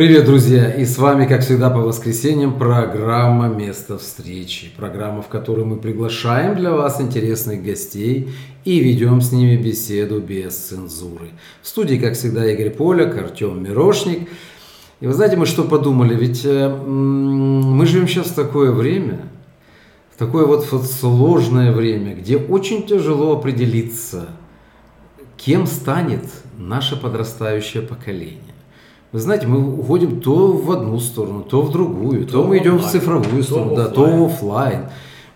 Привет, друзья! И с вами, как всегда, по воскресеньям программа «Место встречи». Программа, в которой мы приглашаем для вас интересных гостей и ведем с ними беседу без цензуры. В студии, как всегда, Игорь Поляк, Артем Мирошник. И вы знаете, мы что подумали? Ведь э, мы живем сейчас в такое время, в такое вот, вот сложное время, где очень тяжело определиться, кем станет наше подрастающее поколение. Вы знаете, мы уходим то в одну сторону, то в другую, то, то мы идем в цифровую сторону, то да, то офлайн.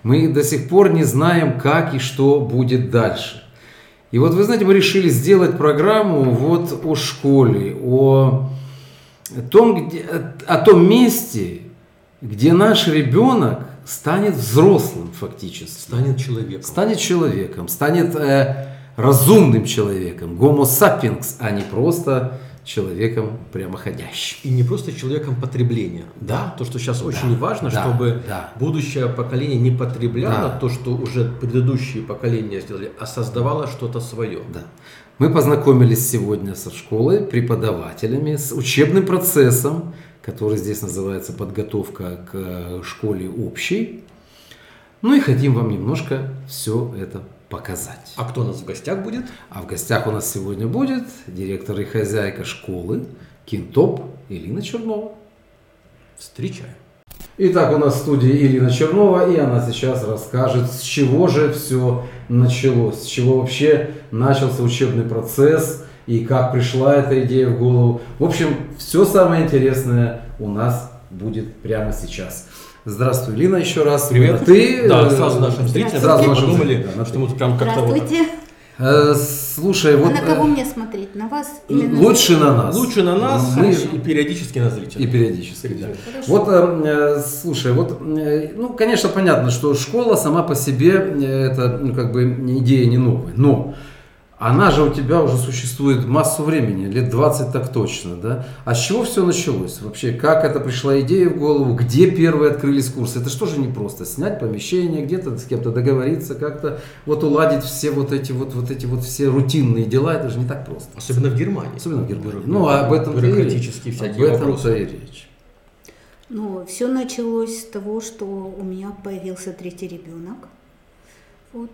Мы до сих пор не знаем, как и что будет дальше. И вот вы знаете, мы решили сделать программу вот о школе, о том, где, о том месте, где наш ребенок станет взрослым фактически. Станет человеком. Станет человеком, станет э, разумным человеком, гомо sapiens, а не просто человеком прямоходящим. И не просто человеком потребления. Да. То, что сейчас да. очень важно, да. чтобы да. будущее поколение не потребляло да. то, что уже предыдущие поколения сделали, а создавало что-то свое. Да. Мы познакомились сегодня со школой, преподавателями, с учебным процессом, который здесь называется подготовка к школе общей. Ну и хотим вам немножко все это показать. А кто у нас в гостях будет? А в гостях у нас сегодня будет директор и хозяйка школы Кинтоп Ирина Чернова. Встречаем. Итак, у нас в студии Ирина Чернова, и она сейчас расскажет, с чего же все началось, с чего вообще начался учебный процесс и как пришла эта идея в голову. В общем, все самое интересное у нас будет прямо сейчас. Здравствуй, Лина, еще раз. Привет. Ты? Да, сразу нашим зрителям. Сразу нашим подумали, да, что мы прям как-то вот... Э, слушай, а вот... на кого мне смотреть? На вас или на Лучше на нас. Лучше на нас мы... и периодически на зрителей. И периодически, да. Вот, э, слушай, вот, э, ну, конечно, понятно, что школа сама по себе, это, ну, как бы, идея не новая, но она же у тебя уже существует массу времени, лет 20 так точно, да? А с чего все началось вообще? Как это пришла идея в голову? Где первые открылись курсы? Это что же не просто? Снять помещение, где-то с кем-то договориться, как-то вот уладить все вот эти вот, вот эти вот все рутинные дела, это же не так просто. Особенно в Германии. Особенно в Германии. Ну, об этом Бюрократические всякие об этом-то и речь. Ну, все началось с того, что у меня появился третий ребенок. Вот,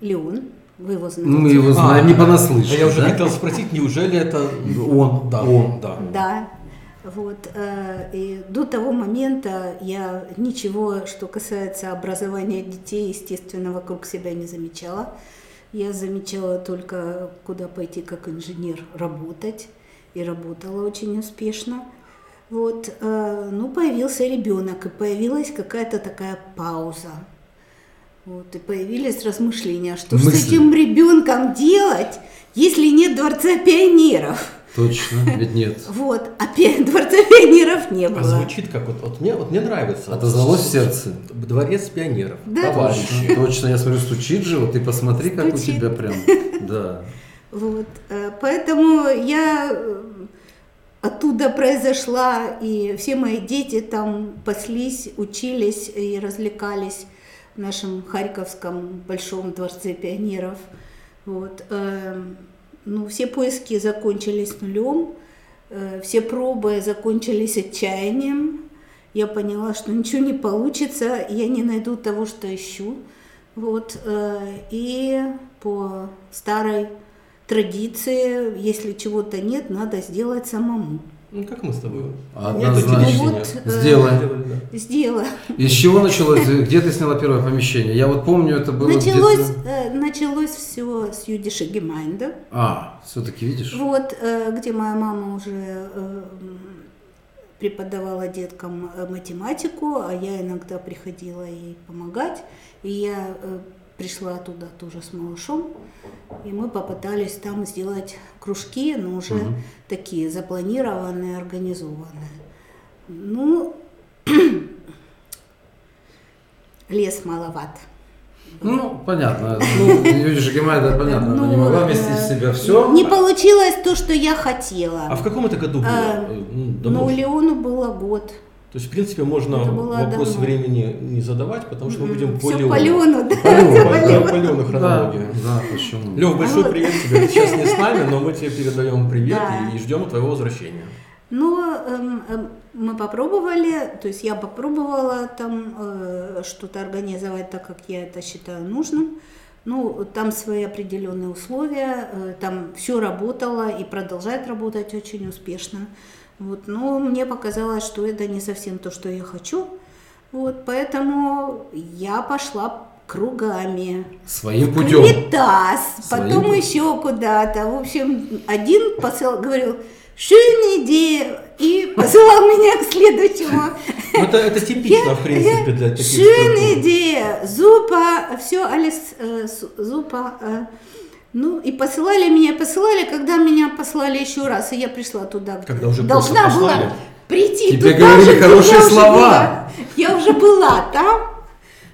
Леон. Вы его знаете. Мы его знаем а, не понаслышке. А я уже да? хотел спросить, неужели это он? Да, он, да. Да. Вот, э, и до того момента я ничего, что касается образования детей, естественно, вокруг себя не замечала. Я замечала только, куда пойти как инженер работать, и работала очень успешно. Вот, э, ну, появился ребенок, и появилась какая-то такая пауза. Вот, и появились размышления, что Мысли. с этим ребенком делать, если нет дворца пионеров. Точно, ведь нет. Вот, а дворца пионеров не а было. А звучит как вот, вот мне, вот мне нравится. Отозвалось в сердце. Дворец пионеров. Да. Точно, точно, я смотрю, стучит же, вот ты посмотри, стучит. как у тебя прям, да. Вот, э, поэтому я э, оттуда произошла, и все мои дети там паслись, учились и развлекались нашем Харьковском Большом дворце пионеров. Вот. Эм, ну, все поиски закончились нулем, э, все пробы закончились отчаянием. Я поняла, что ничего не получится, я не найду того, что ищу. Вот. Э, и по старой традиции, если чего-то нет, надо сделать самому. Ну, как мы с тобой. Однозначно. Ну, вот, э, Сделаем. Э, сделаем. Из чего началось? Где ты сняла первое помещение? Я вот помню, это было Началось, э, началось все с Юдиша Гемайнда. А, все-таки видишь? Вот, э, где моя мама уже э, преподавала деткам э, математику, а я иногда приходила ей помогать. И я э, пришла туда тоже с малышом, и мы попытались там сделать кружки, но уже угу. такие запланированные, организованные. Ну, лес маловат. Ну, понятно. Ну, Юлия Жигемайда, понятно, она не ну, могла вместить в себя все. Не получилось то, что я хотела. А в каком это году было? А, ну, Леону было год. То есть, в принципе, можно вопрос давно. времени не задавать, потому что мы будем по Все по Лену, да. По Лену хронология. Да, почему? Лев, большой привет тебе. Ты сейчас не с нами, но мы тебе передаем привет и ждем твоего возвращения. Но эм, эм, мы попробовали, то есть я попробовала там э, что-то организовать так, как я это считаю нужным. Ну, там свои определенные условия, э, там все работало и продолжает работать очень успешно. Вот, но мне показалось, что это не совсем то, что я хочу. Вот, поэтому я пошла кругами. Своим путем. Литас, потом Своим... еще куда-то. В общем, один посыл говорил, schöne идея, и посылал меня к следующему. Ну, это, это типично, в принципе, для таких Schöne идея, зупа, все, Алис, э, зупа. Э, ну, и посылали меня, посылали, когда меня послали еще раз, и я пришла туда. Когда уже Должна была прийти Тебе туда говорили же, хорошие слова. Я уже была там.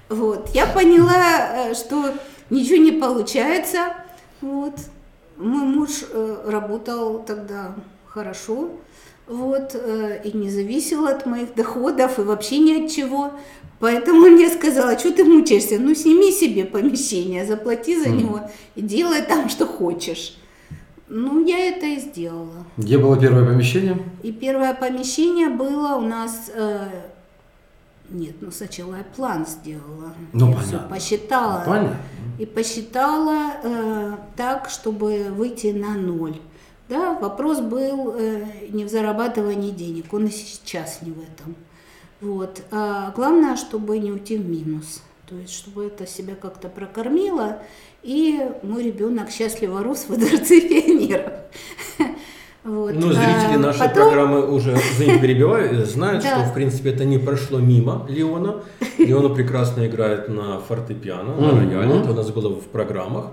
Вот, я поняла, э, что ничего не получается. Вот. Мой муж работал тогда хорошо, вот, э, и не зависело от моих доходов и вообще ни от чего. Поэтому он мне сказала, что ты мучаешься, ну сними себе помещение, заплати за mm. него и делай там, что хочешь. Ну, я это и сделала. Где было первое помещение? И первое помещение было у нас... Э, нет, ну сначала я план сделала. Ну, я понятно. все посчитала. Ну, понятно. И посчитала э, так, чтобы выйти на ноль. Да, вопрос был э, не в зарабатывании денег, он и сейчас не в этом. Вот. А главное, чтобы не уйти в минус. То есть, чтобы это себя как-то прокормило, и мой ребенок счастливо рос в Дворце пионеров. Вот. Ну, зрители а, нашей потом... программы уже, извините, перебиваю, знают, что, в принципе, это не прошло мимо Леона. Леона прекрасно играет на фортепиано, на рояле, это у нас было в программах.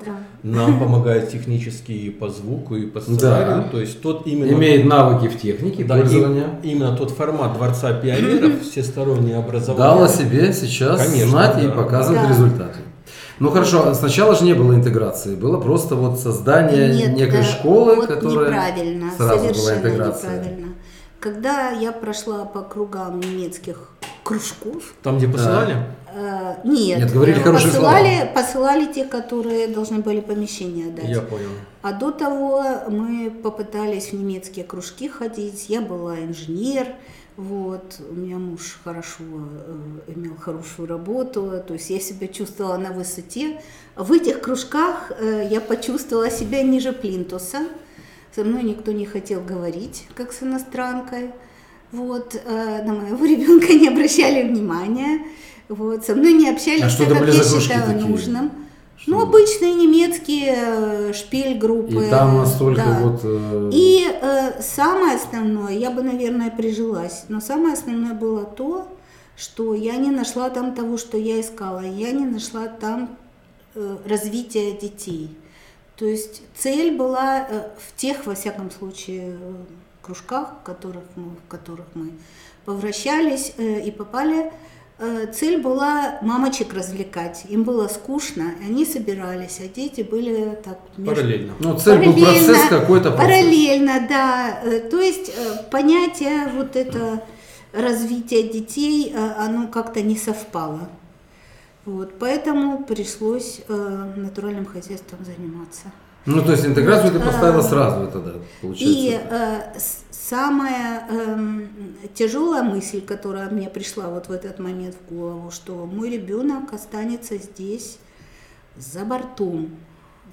Нам помогает технически и по звуку, и по сценарию. То есть тот именно... Имеет навыки в технике да, пользования. Именно тот формат Дворца пионеров, всестороннее образование. Дал о себе сейчас Конечно, знать и показывать результаты. Ну хорошо, сначала же не было интеграции, было просто вот создание Нет, некой да, школы, вот которая неправильно, сразу была интеграция. Неправильно. Когда я прошла по кругам немецких кружков. Там, где посылали? Э, нет, нет, говорили хорошие посылали, слова. посылали те, которые должны были помещение дать. Я понял. А до того мы попытались в немецкие кружки ходить. Я была инженер, вот, у меня муж хорошо э, имел хорошую работу, то есть я себя чувствовала на высоте. В этих кружках э, я почувствовала себя ниже плинтуса. Со мной никто не хотел говорить, как с иностранкой. Вот, э, на моего ребенка не обращали внимания. Вот, со мной не общались, а так, как я считала такие? нужным. Ну, обычные немецкие э, шпиль-группы. И там настолько да. вот... Э... И э, самое основное, я бы, наверное, прижилась, но самое основное было то, что я не нашла там того, что я искала. Я не нашла там э, развития детей. То есть цель была э, в тех, во всяком случае, кружках, в которых мы, в которых мы повращались э, и попали Э, цель была мамочек развлекать. Им было скучно, и они собирались, а дети были так... Между... Параллельно. Ну, цель параллельно, был процесс какой-то. Параллельно, да. Э, то есть э, понятие вот это развития детей, оно как-то не совпало. Вот, поэтому пришлось натуральным хозяйством заниматься. Ну, то есть интеграцию ты поставила сразу, это да, получается. И самая э, тяжелая мысль, которая мне пришла вот в этот момент в голову, что мой ребенок останется здесь за бортом,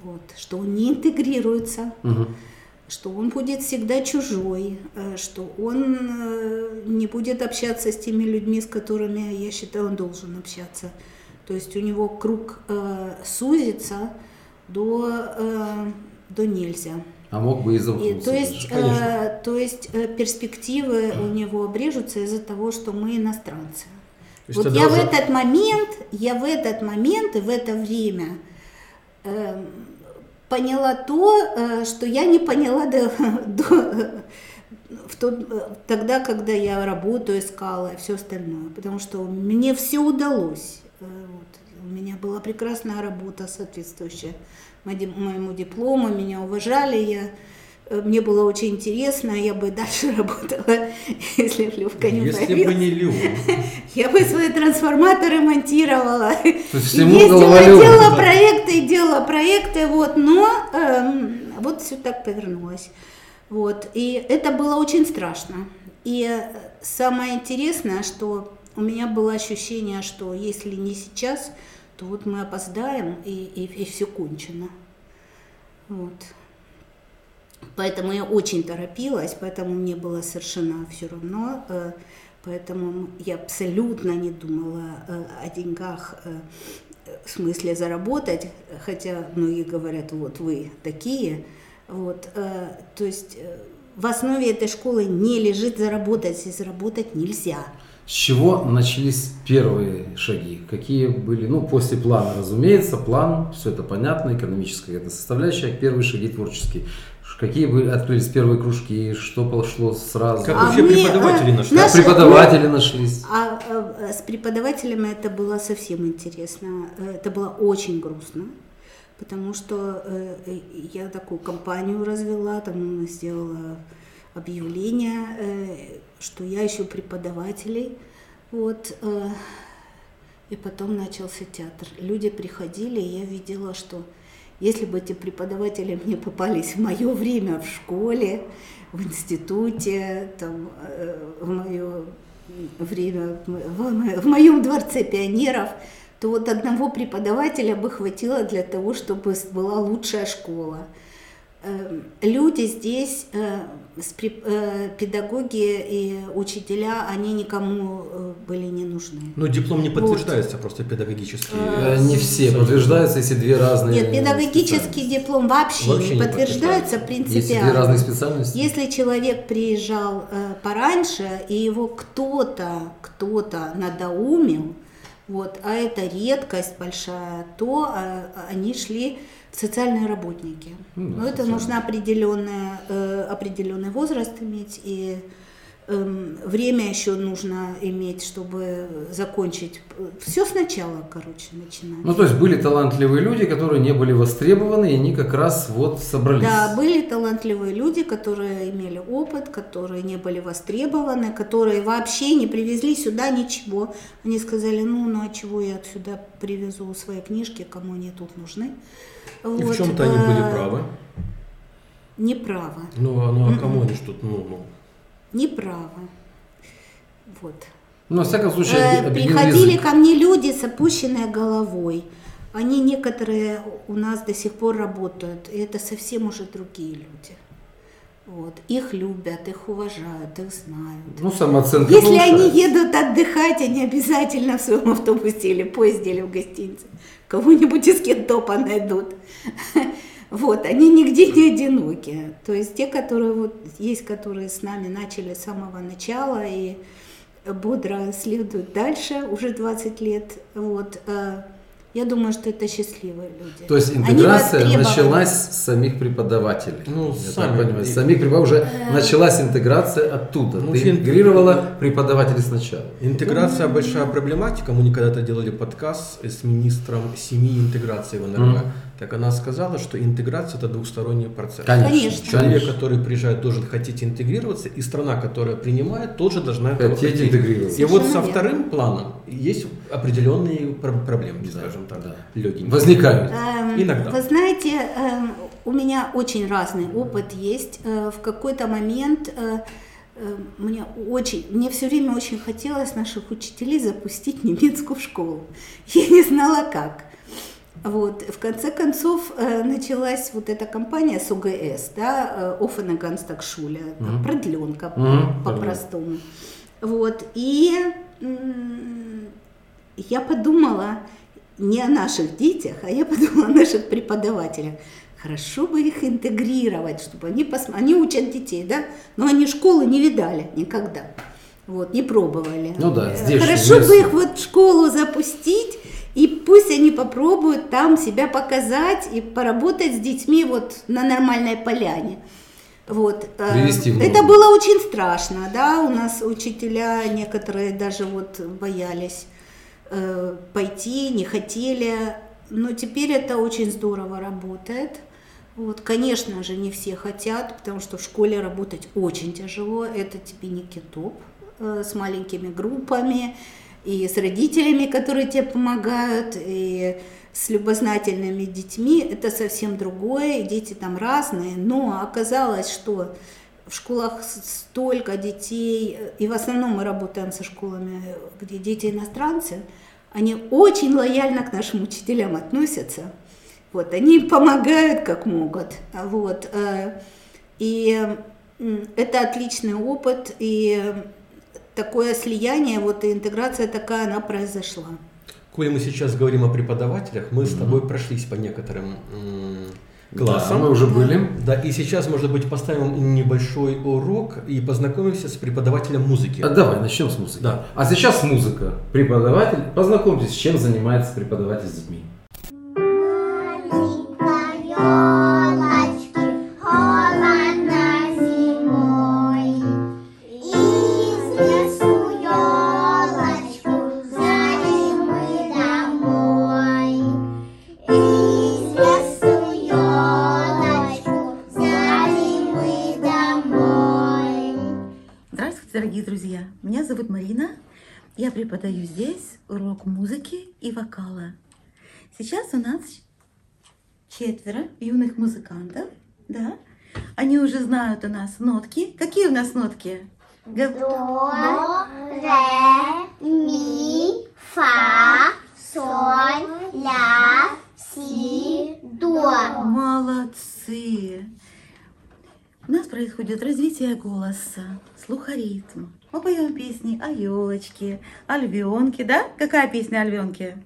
вот, что он не интегрируется, угу. что он будет всегда чужой, э, что он э, не будет общаться с теми людьми, с которыми я считаю, он должен общаться. То есть у него круг э, сузится до, э, до нельзя. А мог бы и замкнуться. то есть, э, то есть э, перспективы у него обрежутся из-за того, что мы иностранцы. Вот я в этот момент, я в этот момент и в это время э, поняла то, э, что я не поняла до, до, в тот, тогда, когда я работу искала и все остальное, потому что мне все удалось. Э, вот. У меня была прекрасная работа соответствующая моему диплому, меня уважали, я э, мне было очень интересно, я бы дальше работала, если бы Левка не Если появился. бы не Лев. Я бы свои трансформаторы монтировала. Ездила, делала проекты, делала проекты, вот, но эм, вот все так повернулось. Вот. И это было очень страшно. И самое интересное, что у меня было ощущение, что если не сейчас, то вот мы опоздаем и, и, и все кончено. Вот. Поэтому я очень торопилась, поэтому мне было совершенно все равно. Э, поэтому я абсолютно не думала э, о деньгах э, в смысле заработать, хотя многие говорят, вот вы такие. Вот, то есть в основе этой школы не лежит заработать, и заработать нельзя. С чего начались первые шаги? Какие были, ну, после плана, разумеется, план, все это понятно, экономическая это составляющая, первые шаги творческие. Какие были открылись первые кружки, что пошло сразу? Как а вообще мы, преподаватели э, нашлись? Наши, преподаватели мы, нашлись? А, а с преподавателями это было совсем интересно. Это было очень грустно, потому что э, я такую компанию развела, там сделала объявление, э, что я ищу преподавателей. Вот, э, и потом начался театр. Люди приходили, и я видела, что если бы эти преподаватели мне попались в мое время в школе, в институте, там, э, в мое время, в моем дворце пионеров, то вот одного преподавателя бы хватило для того, чтобы была лучшая школа. Эм, люди здесь, э, э, педагоги и учителя, они никому э, были не нужны. Но диплом не подтверждается вот. просто педагогически. Не все подтверждаются, если две разные Нет, педагогический диплом вообще, вообще не подтверждается принципиально. Если две разные специальности. Если человек приезжал пораньше, и его кто-то, кто-то надоумил, вот, а это редкость большая, то они шли социальные работники. Ну, Но это нужно определенный, э, определенный возраст иметь и время еще нужно иметь, чтобы закончить. Все сначала, короче, начинать. Ну, то есть были талантливые люди, которые не были востребованы, и они как раз вот собрались. Да, были талантливые люди, которые имели опыт, которые не были востребованы, которые вообще не привезли сюда ничего. Они сказали, ну, ну а чего я отсюда привезу свои книжки, кому они тут нужны. И вот, в чем-то они были э, правы. Неправы. Ну, а, ну а кому они что-то, ну, ну. Неправы. Вот. Ну, во всяком случае, э, Приходили язык. ко мне люди с опущенной головой. Они некоторые у нас до сих пор работают, и это совсем уже другие люди. Вот. Их любят, их уважают, их знают. Ну, самооценка Если повышается. они едут отдыхать, они обязательно в своем автобусе или поезде или в гостинице кого-нибудь из кентопа найдут. Вот, они нигде не одиноки. То есть те, которые вот есть, которые с нами начали с самого начала и бодро следуют дальше, уже 20 лет. Вот, э, я думаю, что это счастливые люди. То есть интеграция началась с самих преподавателей. Ну, я сами, так понимаю. С самих преподавателей уже э... началась интеграция оттуда. Ну, Ты интегрировала преподавателей сначала. Интеграция ну, большая проблематика. Мы когда-то делали подкаст с министром семьи интеграции в НРВ. Mm. Так она сказала, что интеграция это двухсторонний процесс. Конечно. Человек, конечно. который приезжает, должен хотеть интегрироваться, и страна, которая принимает, тоже должна хотеть, хотеть интегрироваться. И вот со вторым планом есть определенные проблемы, да, скажем так, да. легенькие. Возникают. Эм, Иногда. Вы знаете, эм, у меня очень разный опыт есть. Э, в какой-то момент э, э, мне очень, мне все время очень хотелось наших учителей запустить немецкую школу. Я не знала как. Вот. В конце концов э, началась вот эта компания с ОГС, да, э, Offene Ganztagsschule, mm-hmm. продленка mm-hmm. по-простому. Вот. И я подумала не о наших детях, а я подумала о наших преподавателях. Хорошо бы их интегрировать, чтобы они посмотрели. Они учат детей, да, но они школы не видали никогда. Вот, не пробовали. Ну да, здесь Хорошо бы их вот в школу запустить, и пусть они попробуют там себя показать и поработать с детьми вот на нормальной поляне. Вот. Э, Это было очень страшно, да, у нас учителя некоторые даже вот боялись э, пойти, не хотели, но теперь это очень здорово работает. Вот, конечно же, не все хотят, потому что в школе работать очень тяжело, это тебе не китоп э, с маленькими группами, и с родителями, которые тебе помогают, и с любознательными детьми, это совсем другое, дети там разные, но оказалось, что в школах столько детей, и в основном мы работаем со школами, где дети иностранцы, они очень лояльно к нашим учителям относятся. Вот, они помогают как могут. Вот, э, и это отличный опыт, и такое слияние, вот и интеграция такая, она произошла. Коли мы сейчас говорим о преподавателях, мы mm-hmm. с тобой прошлись по некоторым классам. Да, мы уже были. Да, и сейчас, может быть, поставим небольшой урок и познакомимся с преподавателем музыки. А давай, начнем с музыки. Да. А сейчас музыка. Преподаватель. Познакомьтесь, чем занимается преподаватель с детьми. Я преподаю здесь урок музыки и вокала. Сейчас у нас четверо юных музыкантов, да? Они уже знают у нас нотки. Какие у нас нотки? До, ре, ми, фа, соль, ля, си, до. Молодцы! У нас происходит развитие голоса, слухоритм. Мы поем песни о елочке, о львенке, да? Какая песня о львенке?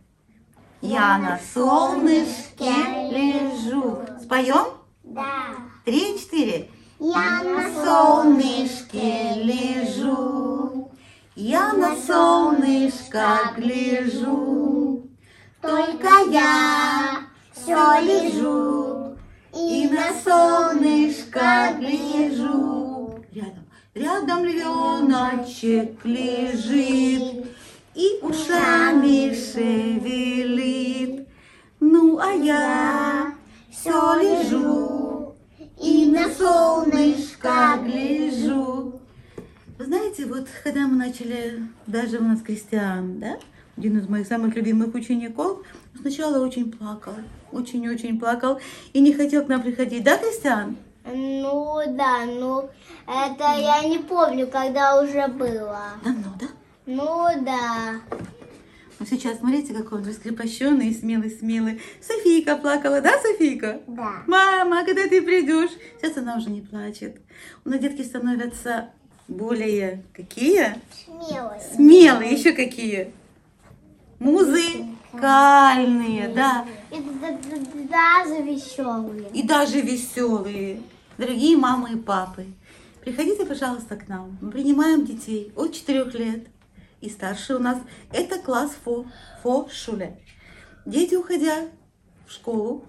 Я на солнышке лежу. Споем? Да. Три, четыре. Я на солнышке лежу. Я на солнышко гляжу. Только я все лежу. И на солнышко гляжу. Рядом. Рядом львеночек лежит и ушами шевелит. Ну, а я все лежу и на солнышко гляжу. Знаете, вот когда мы начали, даже у нас Кристиан, да, один из моих самых любимых учеников, сначала очень плакал, очень-очень плакал и не хотел к нам приходить, да, Кристиан? Ну да, ну это я не помню, когда уже было. Давно, да? Ну да. Ну сейчас смотрите, какой он раскрепощенный, смелый-смелый. Софийка плакала, да, Софийка? Да. Мама, когда ты придешь? Сейчас она уже не плачет. У нас детки становятся более какие? Смелые. Смелые, еще какие? Музыкальные, да. И даже веселые. И даже веселые. Дорогие мамы и папы, приходите, пожалуйста, к нам. Мы принимаем детей от 4 лет и старше у нас. Это класс ФО, ФО Шуле. Дети, уходя в школу,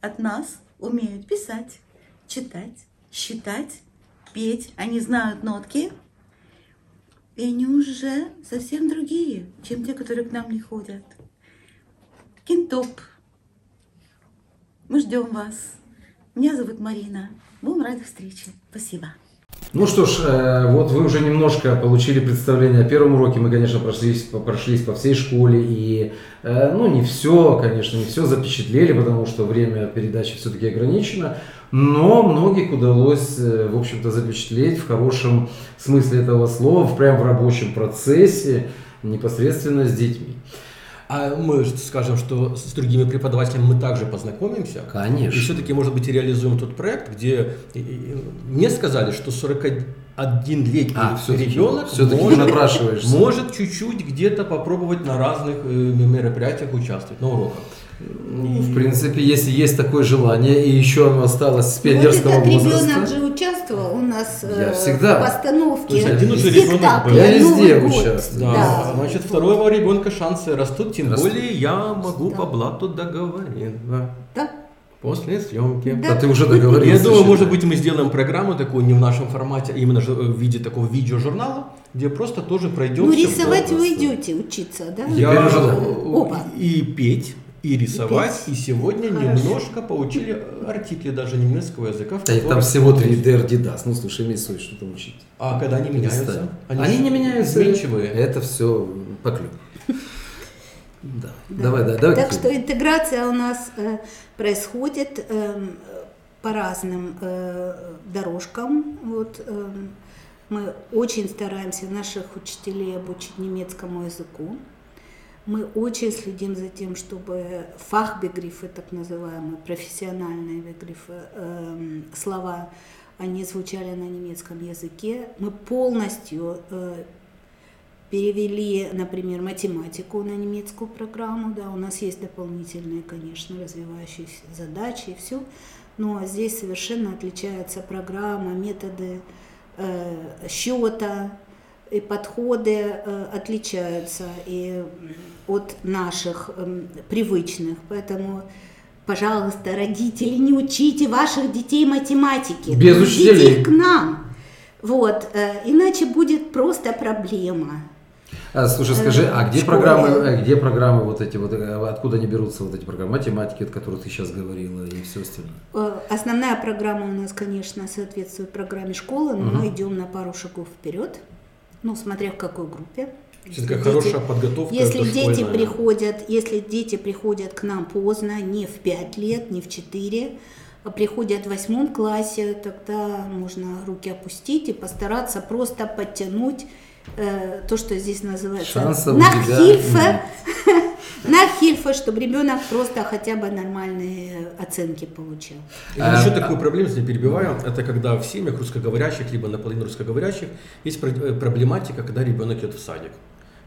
от нас умеют писать, читать, считать, петь. Они знают нотки. И они уже совсем другие, чем те, которые к нам не ходят. Кентоп. Мы ждем вас. Меня зовут Марина. Будем рады встрече. Спасибо. Ну что ж, э, вот вы уже немножко получили представление о первом уроке. Мы, конечно, прошлись, прошлись по всей школе и, э, ну, не все, конечно, не все запечатлели, потому что время передачи все-таки ограничено. Но многих удалось, э, в общем-то, запечатлеть в хорошем смысле этого слова, прямо в рабочем процессе, непосредственно с детьми. А мы скажем, что с другими преподавателями мы также познакомимся. Конечно. И все-таки, может быть, реализуем тот проект, где мне сказали, что 41-летний а, ребенок все может, может чуть-чуть где-то попробовать на разных э, мероприятиях участвовать, на уроках. Ну, в принципе, если есть такое желание, и еще оно осталось с пионерского вот этот возраста. ребенок же участвовал у нас я э, всегда. в постановке. То есть один уже ребенок был. Я везде участвую. Да. да. Значит, второго ребенка шансы растут, тем растут. более я могу да. по блату договориться. Да. После съемки. Да. А ты уже договорился. Я думаю, может быть, мы сделаем программу такую не в нашем формате, а именно в виде такого видеожурнала, где просто тоже пройдем. Ну, рисовать вы идете учиться, да? Я Оба. И петь и рисовать, и, и сегодня Хорошо. немножко поучили артикли даже немецкого языка. В да, там всего 3D Adidas, ну слушай, имей совесть, что там учить. А когда они меняются? Они, они не меняются. Изменчивые. Это все поклюк. Да. да. Давай, да, давай. Так что интеграция у нас э, происходит. Э, по разным э, дорожкам. Вот, э, мы очень стараемся наших учителей обучить немецкому языку. Мы очень следим за тем, чтобы фахбегрифы, так называемые, профессиональные бегрифы, э, слова, они звучали на немецком языке. Мы полностью э, перевели, например, математику на немецкую программу, да, у нас есть дополнительные, конечно, развивающиеся задачи и все, но здесь совершенно отличается программа, методы э, счета и подходы э, отличаются и от наших э, привычных, поэтому пожалуйста, родители, не учите ваших детей математике. Без учителей. к нам. Вот, э, иначе будет просто проблема. А, слушай, скажи, а где программы, а где программы вот эти вот, э, откуда они берутся вот эти программы математики, о которых ты сейчас говорила и все остальное? Э, основная программа у нас, конечно, соответствует программе школы, но угу. мы идем на пару шагов вперед, ну, смотря в какой группе. Если дети, хорошая подготовка. Если дети приходят, если дети приходят к нам поздно, не в 5 лет, не в 4, а приходят в восьмом классе, тогда можно руки опустить и постараться просто подтянуть Э, то, что здесь называется Шансов нахильфе, нахильфе, чтобы ребенок просто хотя бы нормальные оценки получил. И а, еще такую проблему, если перебиваю, это когда в семьях русскоговорящих, либо наполовину русскоговорящих, есть э, проблематика, когда ребенок идет в садик.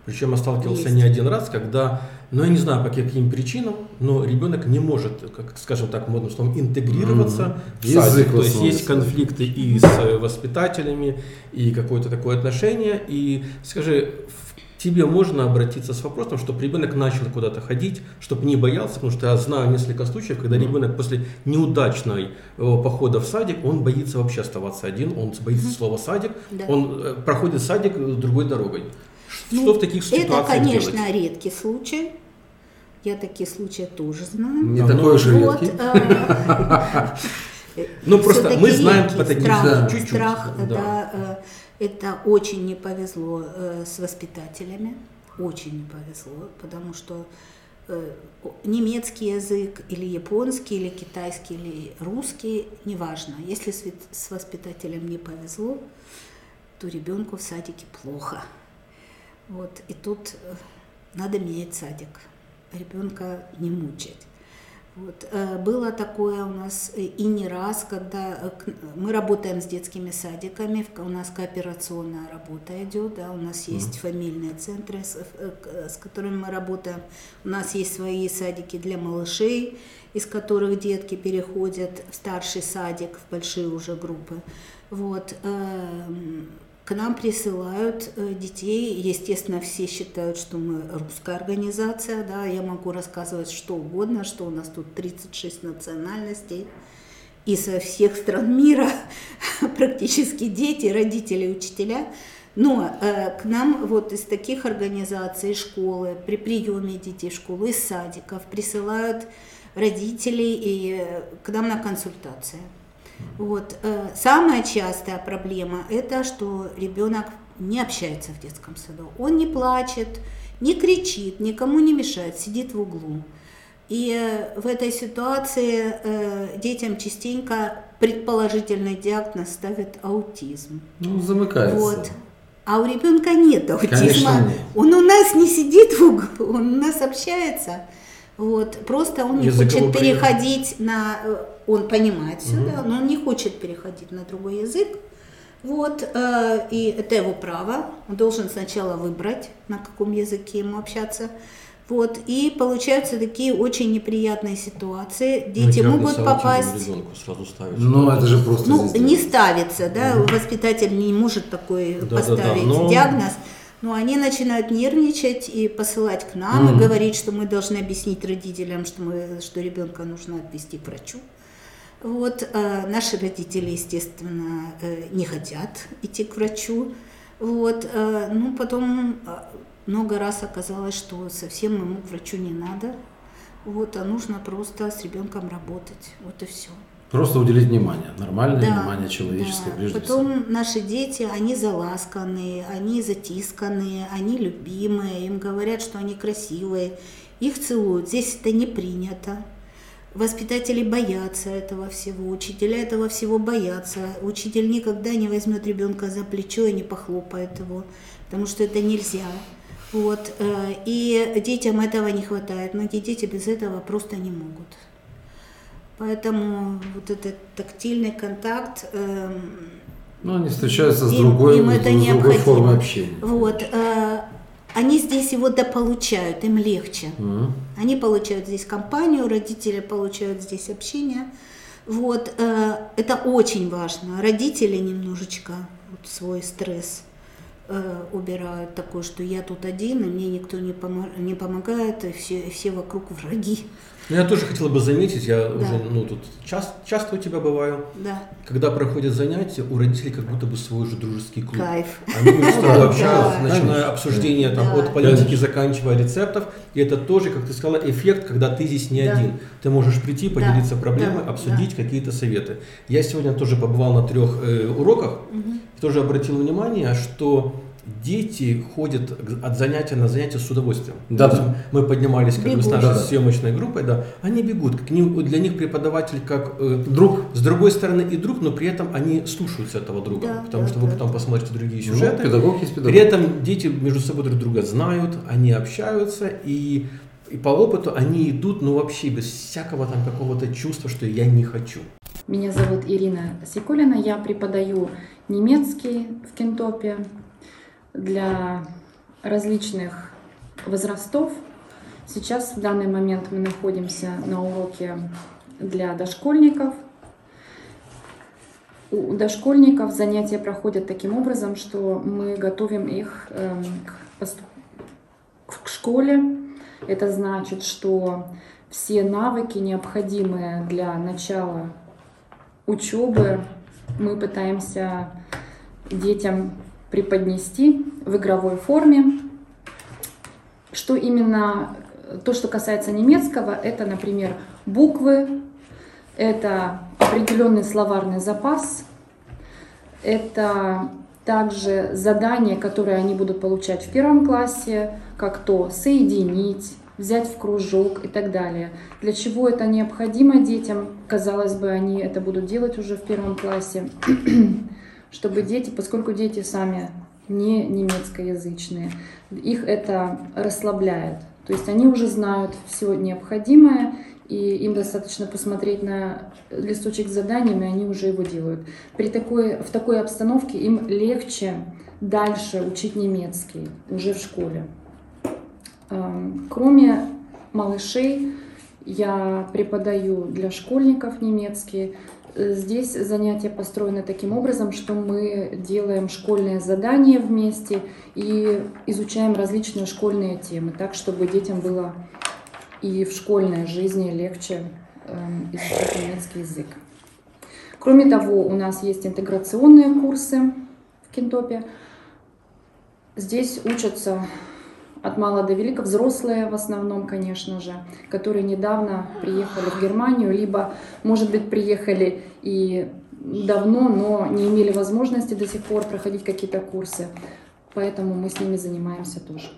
Причем я сталкивался Есть. не один раз, когда, ну я не знаю по каким причинам, но ребенок не может, как, скажем так, модным словом, интегрироваться mm-hmm. в Язык садик. То есть есть конфликты и с э, воспитателями, и какое-то такое отношение. И скажи, тебе можно обратиться с вопросом, чтобы ребенок начал куда-то ходить, чтобы не боялся, потому что я знаю несколько случаев, когда ребенок после неудачной э, похода в садик, он боится вообще оставаться один, он боится слова садик, да. он э, проходит садик другой дорогой. Ну, Что в таких ситуациях Это, конечно, делать? редкий случай. Я такие случаи тоже знаю. Не такой вот, редкий. Э, ну, просто мы знаем по таким страх, чуть-чуть. Страх, да, э, это очень не повезло э, с воспитателями. Очень не повезло, потому что немецкий язык или японский, или китайский, или русский, неважно. Если с воспитателем не повезло, то ребенку в садике плохо. Вот, и тут э, надо менять садик, ребенка не мучать. Вот. Э, было такое у нас э, и не раз, когда мы работаем с детскими садиками, у нас кооперационная работа идет, да, у нас есть mm. фамильные центры, с, с которыми мы работаем, у нас есть свои садики для малышей, из которых детки переходят в старший садик, в большие уже группы. Вот. К нам присылают э, детей, естественно, все считают, что мы русская организация, да, я могу рассказывать что угодно, что у нас тут 36 национальностей, и со всех стран мира практически дети, родители, учителя. Но э, к нам вот из таких организаций, школы, при приеме детей в школу, из садиков присылают родителей и э, к нам на консультации. Вот. Э, самая частая проблема – это что ребенок не общается в детском саду. Он не плачет, не кричит, никому не мешает, сидит в углу. И э, в этой ситуации э, детям частенько предположительный диагноз ставят аутизм. Ну, замыкается. Вот. А у ребенка нет аутизма. нет. Он у нас не сидит в углу, он у нас общается. Вот. Просто он не Языковой хочет переходить на он понимает все, угу. да, но он не хочет переходить на другой язык. Вот, э, и это его право. Он должен сначала выбрать, на каком языке ему общаться. Вот, и получаются такие очень неприятные ситуации. Дети ну, могут попасть. Сразу ставить, ну, это же просто. Ну, не ставится, да, угу. воспитатель не может такой да, поставить да, да, но... диагноз. Но они начинают нервничать и посылать к нам угу. и говорить, что мы должны объяснить родителям, что, мы, что ребенка нужно отвести к врачу. Вот, э, наши родители, естественно, э, не хотят идти к врачу. Вот, э, ну, потом много раз оказалось, что совсем ему к врачу не надо. Вот, а нужно просто с ребенком работать. Вот и все. Просто уделить внимание, нормальное да, внимание человеческое, да. прежде Потом всего. наши дети, они заласканные, они затисканные, они любимые, им говорят, что они красивые, их целуют. Здесь это не принято. Воспитатели боятся этого всего, учителя этого всего боятся. Учитель никогда не возьмет ребенка за плечо и не похлопает его, потому что это нельзя. Вот. Э, и детям этого не хватает. Многие дети без этого просто не могут. Поэтому вот этот тактильный контакт... Ну, они встречаются с другой, им это с другой формой общения. Вот. Они здесь его дополучают, им легче. Mm-hmm. Они получают здесь компанию, родители получают здесь общение. Вот, э, это очень важно. Родители немножечко вот, свой стресс э, убирают такой, что я тут один, и мне никто не, помо- не помогает, и все, и все вокруг враги. Ну, я тоже хотела бы заметить, я да. уже, ну, тут часто, часто у тебя бываю. Да. Когда проходят занятия, у родителей как будто бы свой же дружеский клуб. Кайф. Они с тобой общаются, начиная обсуждение там, от политики, заканчивая рецептов. И это тоже, как ты сказала, эффект, когда ты здесь не один. Ты можешь прийти, поделиться проблемой, обсудить какие-то советы. Я сегодня тоже побывал на трех э, уроках, и тоже обратил внимание, что дети ходят от занятия на занятие с удовольствием. Да, да. Мы поднимались как бы с нашей да, съемочной группой, да, они бегут. К ним, для них преподаватель как э, друг, с другой стороны и друг, но при этом они слушаются этого друга, да, потому да, что да. вы потом посмотрите другие ну, сюжеты. Ну, педагог есть педагог. При этом дети между собой друг друга знают, они общаются и и по опыту они идут, ну вообще без всякого там какого-то чувства, что я не хочу. Меня зовут Ирина Сикулина, я преподаю немецкий в Кентопе, для различных возрастов. Сейчас в данный момент мы находимся на уроке для дошкольников. У дошкольников занятия проходят таким образом, что мы готовим их эм, к, к школе. Это значит, что все навыки, необходимые для начала учебы, мы пытаемся детям преподнести в игровой форме. Что именно, то, что касается немецкого, это, например, буквы, это определенный словарный запас, это также задания, которые они будут получать в первом классе, как то соединить, взять в кружок и так далее. Для чего это необходимо детям? Казалось бы, они это будут делать уже в первом классе чтобы дети, поскольку дети сами не немецкоязычные, их это расслабляет. То есть они уже знают все необходимое, и им достаточно посмотреть на листочек с заданиями, они уже его делают. При такой, в такой обстановке им легче дальше учить немецкий уже в школе. Эм, кроме малышей, я преподаю для школьников немецкий, Здесь занятия построены таким образом, что мы делаем школьные задания вместе и изучаем различные школьные темы, так чтобы детям было и в школьной жизни легче эм, изучать немецкий язык. Кроме того, у нас есть интеграционные курсы в Кентопе. Здесь учатся от мала до велика, взрослые в основном, конечно же, которые недавно приехали в Германию, либо, может быть, приехали и давно, но не имели возможности до сих пор проходить какие-то курсы. Поэтому мы с ними занимаемся тоже.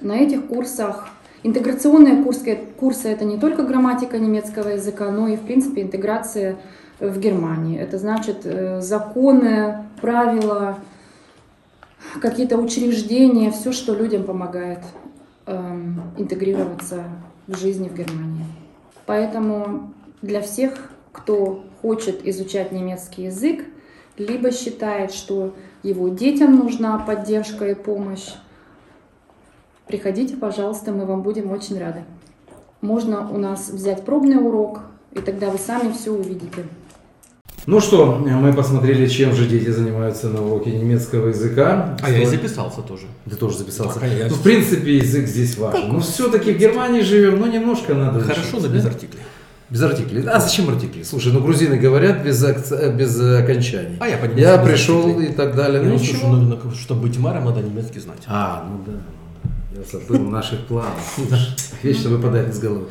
На этих курсах интеграционные курсы, курсы это не только грамматика немецкого языка, но и, в принципе, интеграция в Германии. Это значит э, законы, правила, какие-то учреждения, все, что людям помогает эм, интегрироваться в жизни в Германии. Поэтому для всех, кто хочет изучать немецкий язык, либо считает, что его детям нужна поддержка и помощь, приходите, пожалуйста, мы вам будем очень рады. Можно у нас взять пробный урок, и тогда вы сами все увидите. Ну что, мы посмотрели, чем же дети занимаются на уроке немецкого языка. А я и записался тоже. Ты тоже записался. Да, ну, в принципе, язык здесь важен. Но ну, все-таки в Германии живем, но немножко надо Хорошо, но без артиклей. Без артиклей. А зачем артикли? Слушай, ну грузины говорят без, акц... без окончаний. А я понимаю. Я пришел артиклей. и так далее. Ну, ну слушай, ну, ну, чтобы быть мэром, надо немецкий знать. А, ну да. Я забыл наших планов. Вечно выпадает из головы.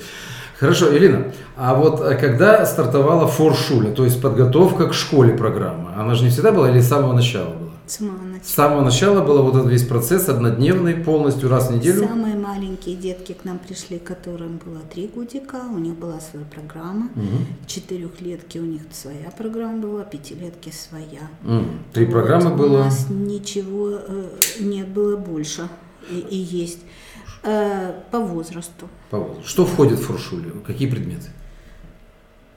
Хорошо, Ирина, а вот э, когда стартовала форшуля, то есть подготовка к школе программа, она же не всегда была или с самого начала была? С самого начала. С самого начала был вот этот весь процесс однодневный, полностью раз в неделю? Самые маленькие детки к нам пришли, которым было три годика, у них была своя программа. Угу. Четырехлетки у них своя программа была, пятилетки своя. Угу. Три вот. программы было? У нас ничего э, нет, было больше и, и есть. Э, по возрасту. По возрасту. Что входит в фуршулю? Какие предметы?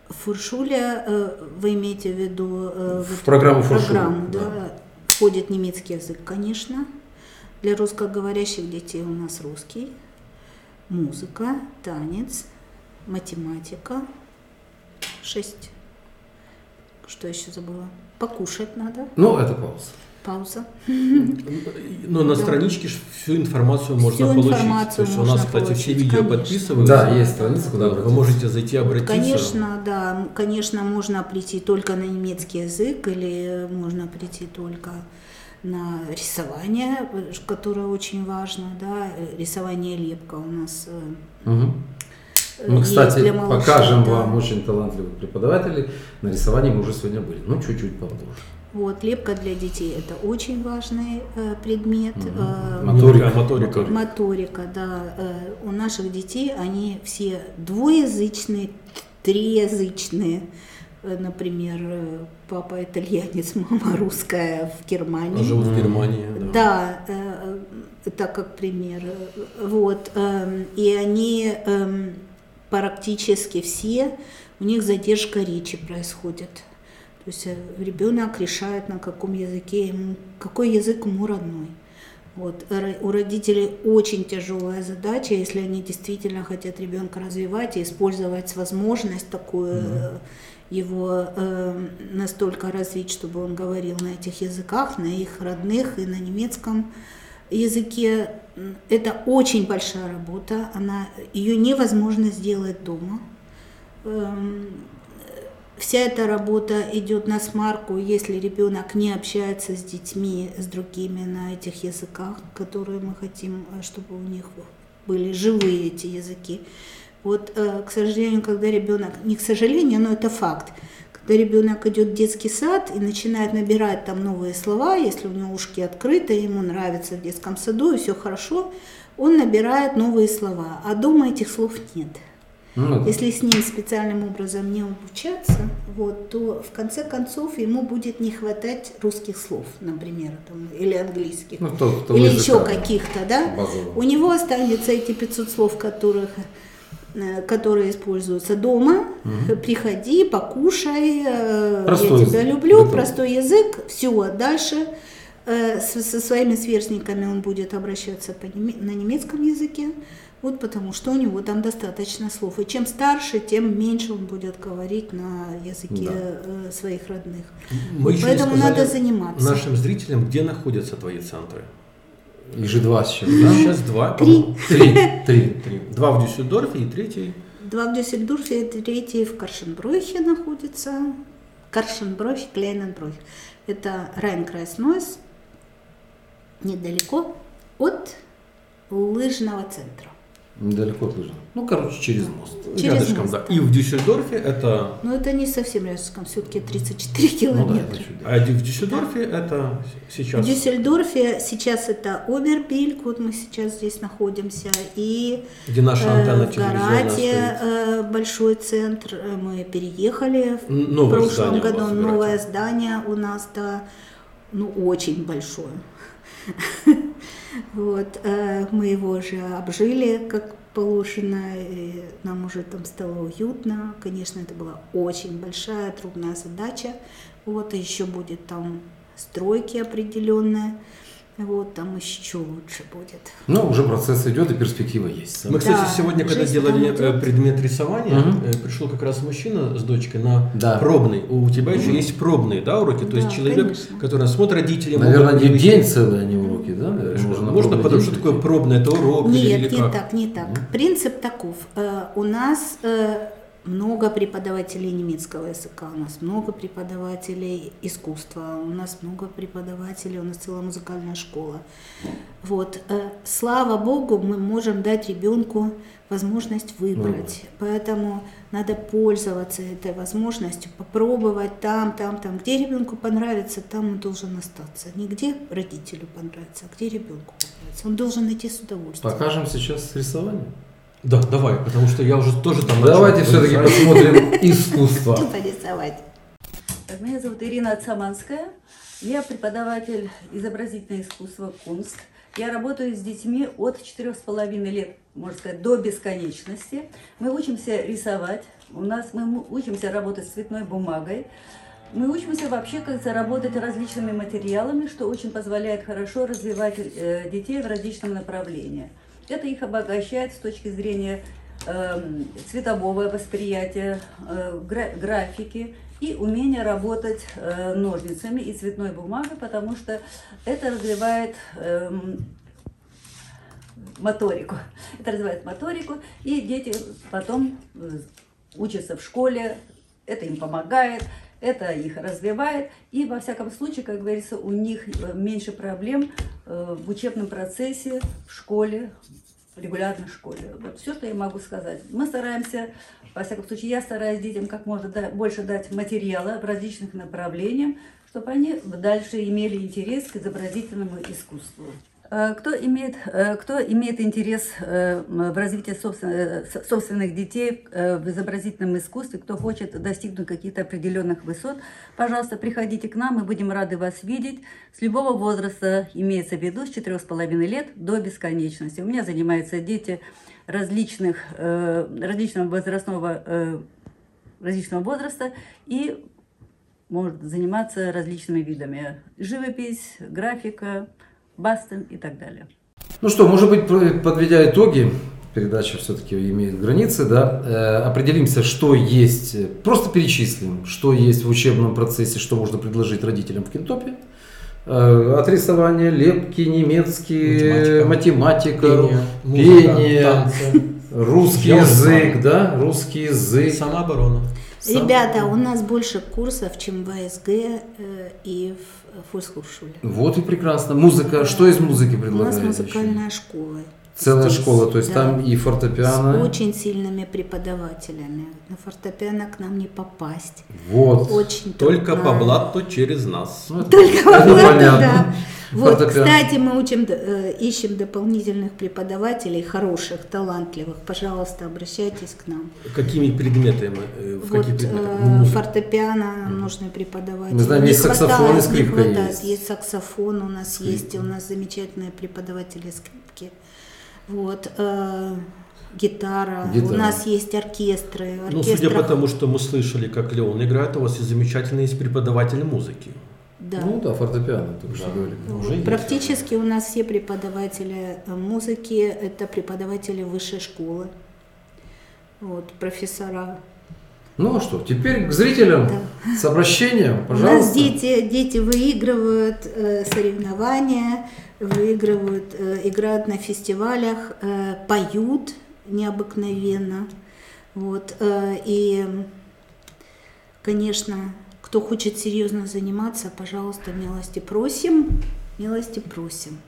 Фуршуля, э, вы имеете в виду... Э, в программу фуршуля, программу, да. да. Входит немецкий язык, конечно. Для русскоговорящих детей у нас русский, музыка, танец, математика. Шесть. Что еще забыла? Покушать надо. Ну, это пауза. Пауза. Но на да. страничке всю информацию можно всю получить. Информацию То есть у нас, кстати, получить, все видео конечно. подписываются. Да, есть страница, куда вы можете зайти, обратиться. Конечно, да. Конечно, можно прийти только на немецкий язык или можно прийти только на рисование, которое очень важно, да, рисование лепка у нас. Угу. Мы, кстати, покажем да. вам очень талантливых преподавателей. На рисовании мы уже сегодня были, ну чуть-чуть попозже. Вот, лепка для детей это очень важный э, предмет. Э, моторика, моторика. Моторика, да. Э, у наших детей они все двуязычные, триязычные. Э, например, э, папа итальянец, мама русская в Германии. А живут в Германии, да. Да, э, так как пример. Вот. Э, и они э, практически все, у них задержка речи происходит. То есть э, ребенок решает, на каком языке ему, какой язык ему родной. Вот. У родителей очень тяжелая задача, если они действительно хотят ребенка развивать и использовать возможность такую, mm-hmm. его э, настолько развить, чтобы он говорил на этих языках, на их родных и на немецком языке. Это очень большая работа, она, ее невозможно сделать дома. Эм, Вся эта работа идет на смарку, если ребенок не общается с детьми, с другими на этих языках, которые мы хотим, э, чтобы у них были живые эти языки. Вот, э, к сожалению, когда ребенок, не к сожалению, но это факт, когда ребенок идет в детский сад и начинает набирать там новые слова, если у него ушки открыты, ему нравится в детском саду и все хорошо, он набирает новые слова, а дома этих слов нет. Ну, Если с ним специальным образом не обучаться, вот, то в конце концов ему будет не хватать русских слов, например, там, или английских, ну, то, то или еще каких-то, да? Базово. У него останется эти 500 слов, которых э, которые используются дома. Угу. Приходи, покушай, э, простой я тебя язык. люблю, Готов. простой язык, все, дальше э, со своими сверстниками он будет обращаться на немецком языке. Вот потому что у него там достаточно слов. И чем старше, тем меньше он будет говорить на языке да. Э, своих родных. Мы вот поэтому надо заниматься. Нашим зрителям, где находятся твои центры? Их же два сейчас, да? Сейчас два. Три. Три. Три. Три. Два в Дюссельдорфе и третий? Два в Дюссельдорфе, и третий в Коршенбройхе находится. Коршенбройх, Клейненбройх. Это Райн-Крайс Нойс, недалеко от лыжного центра. Недалеко от Лыжного. Ну, короче, через мост. Через рядышком, мост, да. И в Дюссельдорфе это... Ну, это не совсем рядышком, все-таки 34 километра. Ну, да, а в Дюссельдорфе да. это сейчас... В Дюссельдорфе сейчас это Обербильк, вот мы сейчас здесь находимся, и Где наша э, антенна в Гарате э, большой центр, мы переехали Новое в прошлом году, новое здание у нас, да, ну, очень большое. Вот, э, мы его уже обжили, как положено, и нам уже там стало уютно. Конечно, это была очень большая, трудная задача. Вот, и еще будет там стройки определенные. Вот, там еще лучше будет. Ну, уже процесс идет и перспектива есть. Мы, кстати, да, сегодня, когда делали э, предмет рисования, угу. пришел как раз мужчина с дочкой на да. пробный. У тебя угу. еще есть пробные, да, уроки? То да, есть человек, конечно. который смотрит родители... Наверное, не день целый они уроки, да? Можно, Можно потому что такое пробное, это урок? Нет, или не как? так, не так. Угу. Принцип таков. Э, у нас много преподавателей немецкого языка, у нас много преподавателей искусства, у нас много преподавателей, у нас целая музыкальная школа. Вот. Э, слава Богу, мы можем дать ребенку возможность выбрать. Mm. Поэтому надо пользоваться этой возможностью, попробовать там, там, там. Где ребенку понравится, там он должен остаться. Не где родителю понравится, а где ребенку понравится. Он должен найти с удовольствием. Покажем сейчас рисование. Да, давай, потому что я уже тоже там... Давайте все-таки посмотрим искусство. Порисовать. Меня зовут Ирина Цаманская. Я преподаватель изобразительного искусства «Кунст». Я работаю с детьми от 4,5 лет, можно сказать, до бесконечности. Мы учимся рисовать, у нас мы учимся работать с цветной бумагой. Мы учимся вообще как работать различными материалами, что очень позволяет хорошо развивать э, детей в различном направлении. Это их обогащает с точки зрения э, цветового восприятия, э, гра графики и умение работать э, ножницами и цветной бумагой, потому что это развивает э, моторику. Это развивает моторику, и дети потом э, учатся в школе, это им помогает, это их развивает, и во всяком случае, как говорится, у них э, меньше проблем э, в учебном процессе, в школе, в регулярной школе. Вот все, что я могу сказать. Мы стараемся, во всяком случае, я стараюсь детям как можно больше дать материала в различных направлениях, чтобы они дальше имели интерес к изобразительному искусству. Э, кто имеет, э, кто имеет интерес э, в развитии собственных детей в изобразительном искусстве, кто хочет достигнуть каких-то определенных высот, пожалуйста, приходите к нам, мы будем рады вас видеть. С любого возраста имеется в виду, с 4,5 лет до бесконечности. У меня занимаются дети различных, различного возрастного, различного возраста и может заниматься различными видами. Живопись, графика, Бастен и так далее. Ну что, может быть, подведя итоги, передача все-таки имеет границы, да, э, определимся, что есть, просто перечислим, что есть в учебном процессе, что можно предложить родителям в Кентопе. Э, от рисования, лепки, немецкий, математика, математика пение, русский язык, да, русский язык. Самооборона. Ребята, у нас больше курсов, чем в АСГ э, и в фольсхуршуле. Вот и прекрасно. Музыка, что из музыки предлагаете? У нас музыкальная еще? школа. Целая Здесь, школа, то есть да, там и фортепиано. С очень сильными преподавателями. На фортепиано к нам не попасть. Вот. Очень Только трудно. по блату через нас. Ну, Только по блату, да. Вот, кстати, мы учим, э, ищем дополнительных преподавателей, хороших, талантливых. Пожалуйста, обращайтесь к нам. Какими предметами? Э, в вот, каких Э, фортепиано mm. нужны преподаватели. Мы знаем, есть саксофон и скрипка есть. Есть саксофон у нас скрипка. есть, и у нас замечательные преподаватели скрипки. Вот. Гитара. гитара. У нас есть оркестры. Ну, судя по тому, что мы слышали, как Леон играет, у вас есть замечательный есть преподаватель музыки. Да. Ну да, фортепиано, только что говорили. Уже Практически есть. у нас все преподаватели э, музыки – это преподаватели высшей школы. Вот, профессора. Ну а что, теперь к зрителям да. с обращением, пожалуйста. У нас дети, дети выигрывают э, соревнования, выигрывают, э, играют на фестивалях, э, поют необыкновенно. Вот, э, и, конечно, кто хочет серьезно заниматься, пожалуйста, милости просим, милости просим.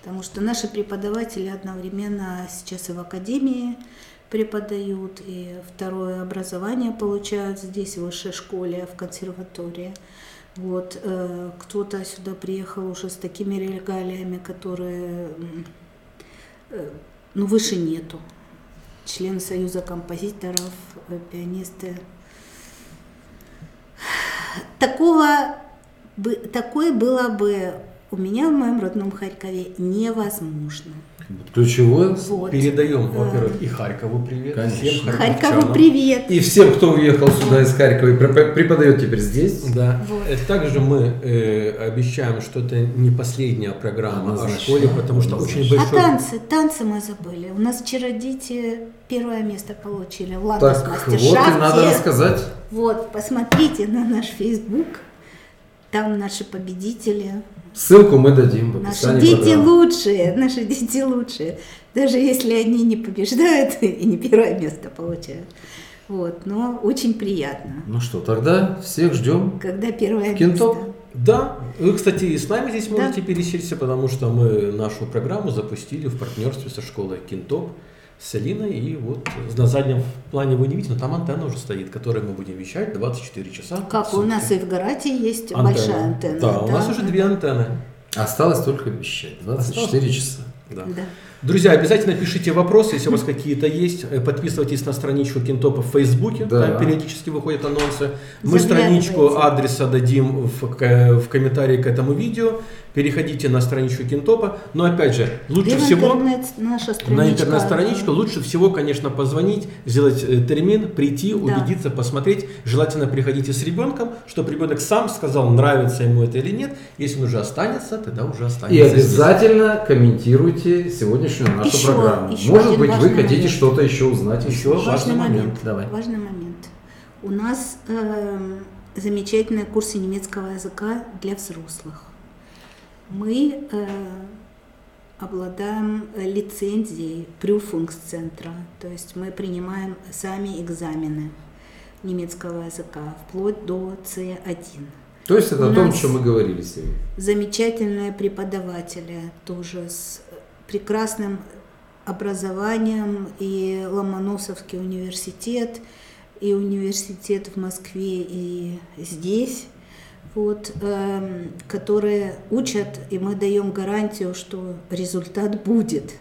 Потому что наши преподаватели одновременно сейчас и в академии преподают, и второе образование получают здесь, в высшей школе, в консерватории. Вот, э, кто-то сюда приехал уже с такими регалиями, которые э, ну, выше нету. Член Союза композиторов, э, пианисты такого, такое было бы у меня в моем родном Харькове невозможно. Ключевое. Вот. Передаем, во-первых, и Харькову привет. Конечно. Всем Харькову привет. И всем, кто уехал сюда из Харькова и преподает теперь здесь. Да. Вот. Также мы э, обещаем, что это не последняя программа о школе, потому что очень большой... А танцы, танцы мы забыли. У нас вчера дети первое место получили в Так, вот и надо рассказать. Вот, посмотрите на наш Facebook. Там наши победители. Ссылку мы дадим в описании. Наши дети программы. лучшие, наши дети лучшие. Даже если они не побеждают и не первое место получают. Вот, но очень приятно. Ну что, тогда всех ждем. Когда первое Кинтоп. место. Да, вы, кстати, и с нами здесь да. можете пересечься, потому что мы нашу программу запустили в партнерстве со школой Кинтоп с Алиной. И вот на заднем плане вы не видите, но там антенна уже стоит, которой мы будем вещать 24 часа. Как у нас и в Гарате есть антенна. большая антенна. Да, да, у нас уже две антенны. Осталось только вещать 24 Осталось. часа. Да. да. Друзья, обязательно пишите вопросы, если у вас какие-то есть. Э, подписывайтесь на страничку Кинтопа в Фейсбуке, да. там периодически выходят анонсы. Мы страничку адреса дадим в, в комментарии к этому видео переходите на страничку Кинтопа. Но опять же, лучше Где всего интернет, наша на интернет-страничку лучше всего, конечно, позвонить, сделать э, термин, прийти, да. убедиться, посмотреть. Желательно приходите с ребенком, чтобы ребенок сам сказал, нравится ему это или нет. Если он уже останется, тогда уже останется. И обязательно здесь. комментируйте сегодняшнюю нашу еще, программу. Еще Может быть, вы хотите что-то еще узнать. Еще важный, важный момент. момент. Давай. Важный момент. У нас э, замечательные курсы немецкого языка для взрослых мы э, обладаем лицензией Прюфунгсцентра, то есть мы принимаем сами экзамены немецкого языка вплоть до C1. То есть это У о том, что мы говорили сегодня. Замечательные преподаватели, тоже с прекрасным образованием, и Ломоносовский университет, и университет в Москве, и здесь вот, э, которые учат, и мы даем гарантию, что результат будет.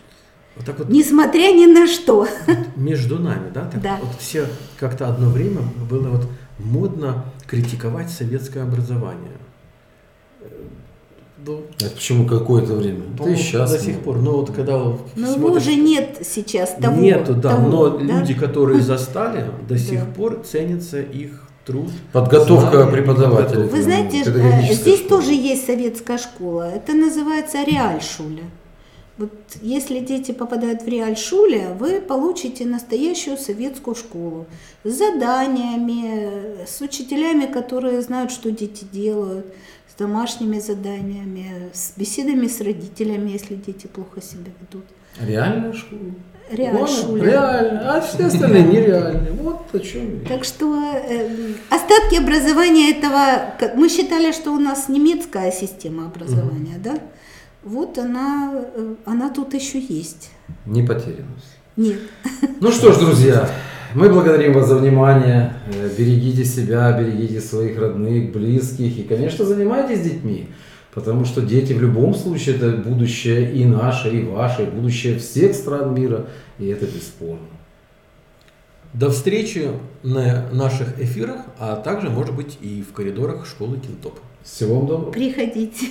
Вот так вот, Несмотря ни на что. Между нами, да? Так да. Вот все как-то одно время было вот модно критиковать советское образование. Ну, Это почему какое-то время? Ну, Ты сейчас. До сих пор. Но вот когда Но смотришь, уже нет сейчас того. Нету, да. Того, но да? люди, которые застали, до сих пор ценится их труд. Подготовка знания, преподавателей. Вы знаете, э, здесь школа. тоже есть советская школа. Это называется реальшуля. Вот если дети попадают в реальшуле, вы получите настоящую советскую школу с заданиями, с учителями, которые знают, что дети делают, с домашними заданиями, с беседами с родителями, если дети плохо себя ведут. Реальная школа? Реально, реально, а все остальные нереальные. Вот о чем Так что э, остатки образования этого, мы считали, что у нас немецкая система образования, угу. да? Вот она, э, она тут еще есть. Не потерялась. Нет. Ну что ж, друзья, мы благодарим вас за внимание. Э, берегите себя, берегите своих родных, близких и, конечно, занимайтесь детьми. Потому что дети в любом случае это будущее и наше, и ваше, и будущее всех стран мира, и это бесспорно. До встречи на наших эфирах, а также, может быть, и в коридорах школы Кинтоп. Всего вам доброго. Приходите.